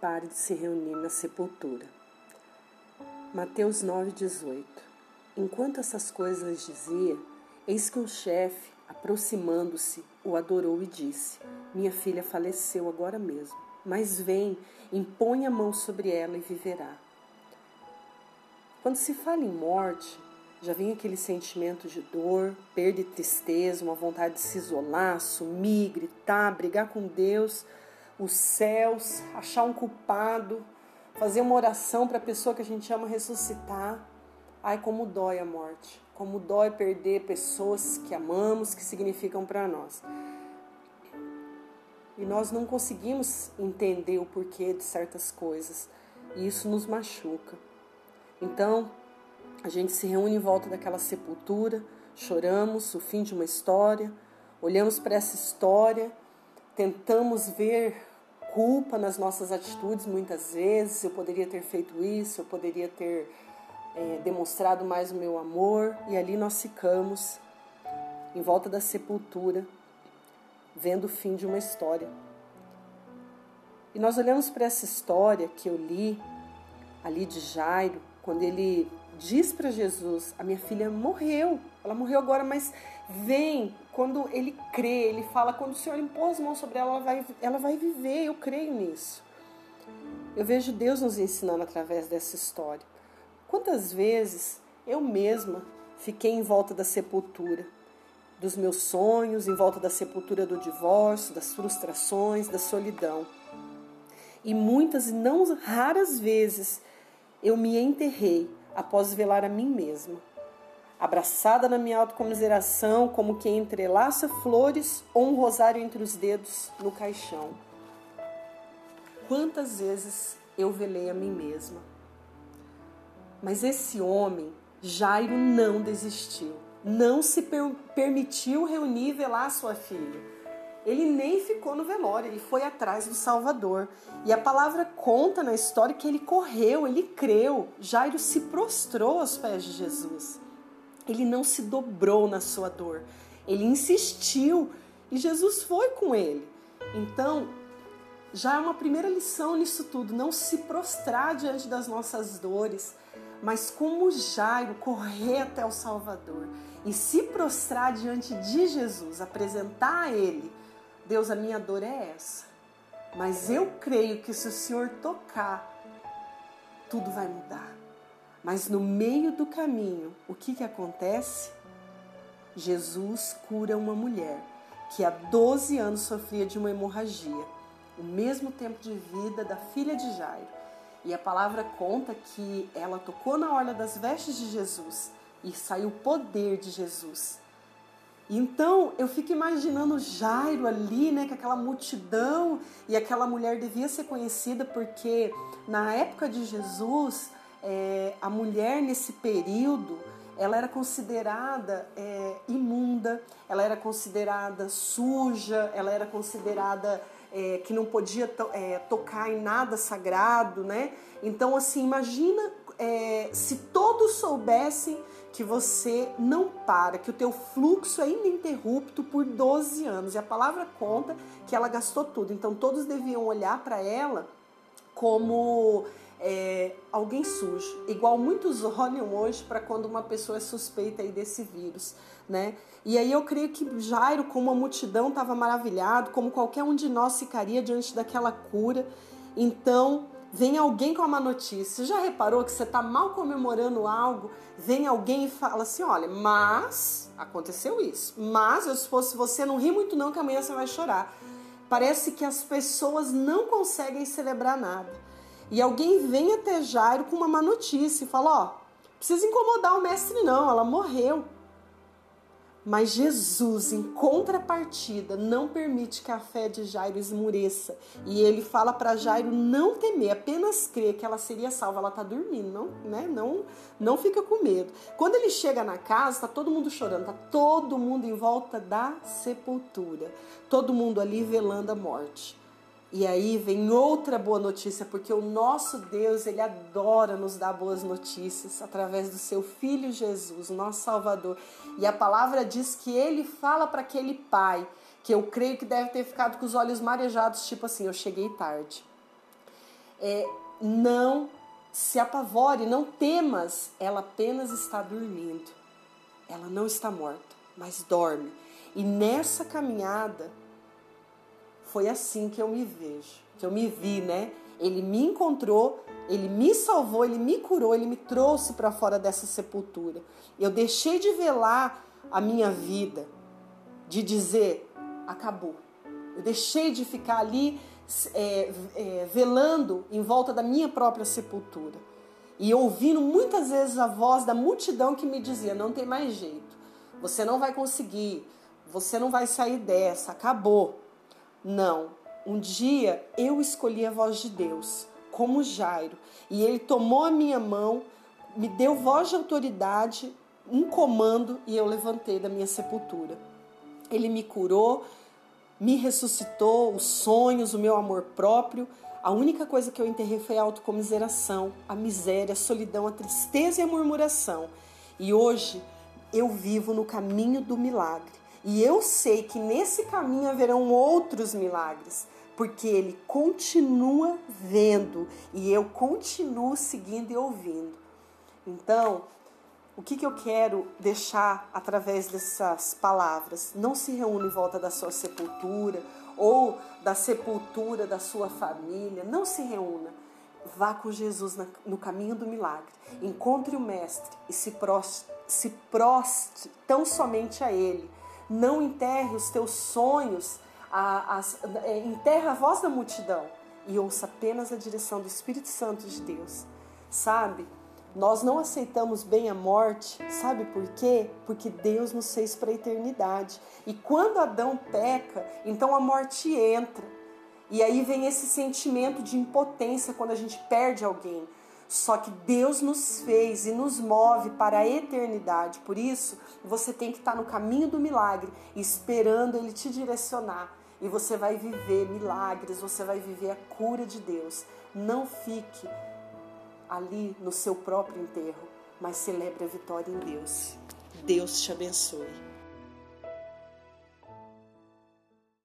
Pare de se reunir na sepultura. Mateus 9,18 Enquanto essas coisas dizia, eis que um chefe, aproximando-se, o adorou e disse: Minha filha faleceu agora mesmo, mas vem, impõe a mão sobre ela e viverá. Quando se fala em morte, já vem aquele sentimento de dor, perda e tristeza, uma vontade de se isolar, sumir, gritar, brigar com Deus, os céus, achar um culpado, fazer uma oração para a pessoa que a gente ama ressuscitar. Ai, como dói a morte, como dói perder pessoas que amamos, que significam para nós. E nós não conseguimos entender o porquê de certas coisas, e isso nos machuca. Então, a gente se reúne em volta daquela sepultura, choramos o fim de uma história, olhamos para essa história, tentamos ver culpa nas nossas atitudes muitas vezes. Eu poderia ter feito isso, eu poderia ter é, demonstrado mais o meu amor, e ali nós ficamos em volta da sepultura, vendo o fim de uma história. E nós olhamos para essa história que eu li ali de Jairo, quando ele diz para Jesus: A minha filha morreu, ela morreu agora, mas vem. Quando ele crê, ele fala: Quando o Senhor impôs as mãos sobre ela, ela vai, ela vai viver. Eu creio nisso. Eu vejo Deus nos ensinando através dessa história. Quantas vezes eu mesma fiquei em volta da sepultura dos meus sonhos, em volta da sepultura do divórcio, das frustrações, da solidão. E muitas e não raras vezes eu me enterrei após velar a mim mesma. Abraçada na minha autocomiseração, como quem entrelaça flores ou um rosário entre os dedos no caixão. Quantas vezes eu velei a mim mesma. Mas esse homem, Jairo, não desistiu. Não se per permitiu reunir e velar sua filha ele nem ficou no velório, ele foi atrás do Salvador. E a palavra conta na história que ele correu, ele creu. Jairo se prostrou aos pés de Jesus. Ele não se dobrou na sua dor, ele insistiu e Jesus foi com ele. Então, já é uma primeira lição nisso tudo, não se prostrar diante das nossas dores, mas como Jairo correr até o Salvador e se prostrar diante de Jesus, apresentar a ele Deus, a minha dor é essa. Mas eu creio que se o Senhor tocar, tudo vai mudar. Mas no meio do caminho, o que, que acontece? Jesus cura uma mulher que há 12 anos sofria de uma hemorragia, o mesmo tempo de vida da filha de Jairo. E a palavra conta que ela tocou na orla das vestes de Jesus e saiu o poder de Jesus. Então eu fico imaginando Jairo ali, né, com aquela multidão e aquela mulher devia ser conhecida porque na época de Jesus é, a mulher nesse período ela era considerada é, imunda, ela era considerada suja, ela era considerada é, que não podia to é, tocar em nada sagrado, né? Então assim imagina é, se todos soubessem que você não para, que o teu fluxo é ininterrupto por 12 anos. E a palavra conta que ela gastou tudo. Então todos deviam olhar para ela como é, alguém sujo, igual muitos olham hoje para quando uma pessoa é suspeita aí desse vírus, né? E aí eu creio que Jairo, como a multidão, estava maravilhado, como qualquer um de nós ficaria diante daquela cura. Então vem alguém com uma notícia. Já reparou que você está mal comemorando algo? Vem alguém e fala assim: olha, mas aconteceu isso. Mas eu, se fosse você, não ri muito, não, que amanhã você vai chorar. Parece que as pessoas não conseguem celebrar nada. E alguém vem até Jairo com uma má notícia e fala: ó, precisa incomodar o mestre, não, ela morreu. Mas Jesus, em contrapartida, não permite que a fé de Jairo esmureça. E ele fala para Jairo não temer, apenas crer que ela seria salva. Ela está dormindo, não, né? não, não fica com medo. Quando ele chega na casa, está todo mundo chorando, está todo mundo em volta da sepultura. Todo mundo ali velando a morte. E aí vem outra boa notícia, porque o nosso Deus, ele adora nos dar boas notícias através do seu filho Jesus, nosso Salvador. E a palavra diz que ele fala para aquele pai que eu creio que deve ter ficado com os olhos marejados, tipo assim, eu cheguei tarde. É, não se apavore, não temas, ela apenas está dormindo. Ela não está morta, mas dorme. E nessa caminhada foi assim que eu me vejo, que eu me vi, né? Ele me encontrou, ele me salvou, ele me curou, ele me trouxe para fora dessa sepultura. Eu deixei de velar a minha vida, de dizer acabou. Eu deixei de ficar ali é, é, velando em volta da minha própria sepultura e ouvindo muitas vezes a voz da multidão que me dizia: não tem mais jeito, você não vai conseguir, você não vai sair dessa, acabou. Não, um dia eu escolhi a voz de Deus, como Jairo, e ele tomou a minha mão, me deu voz de autoridade, um comando e eu levantei da minha sepultura. Ele me curou, me ressuscitou, os sonhos, o meu amor próprio. A única coisa que eu enterrei foi a autocomiseração, a miséria, a solidão, a tristeza e a murmuração. E hoje eu vivo no caminho do milagre. E eu sei que nesse caminho haverão outros milagres, porque ele continua vendo e eu continuo seguindo e ouvindo. Então, o que, que eu quero deixar através dessas palavras? Não se reúne em volta da sua sepultura ou da sepultura da sua família. Não se reúna. Vá com Jesus no caminho do milagre. Encontre o Mestre e se proste, se tão somente a Ele. Não enterre os teus sonhos, a, a, é, enterre a voz da multidão e ouça apenas a direção do Espírito Santo de Deus. Sabe? Nós não aceitamos bem a morte, sabe por quê? Porque Deus nos fez para a eternidade. E quando Adão peca, então a morte entra. E aí vem esse sentimento de impotência quando a gente perde alguém. Só que Deus nos fez e nos move para a eternidade. Por isso, você tem que estar no caminho do milagre, esperando Ele te direcionar. E você vai viver milagres, você vai viver a cura de Deus. Não fique ali no seu próprio enterro, mas celebre a vitória em Deus. Deus te abençoe.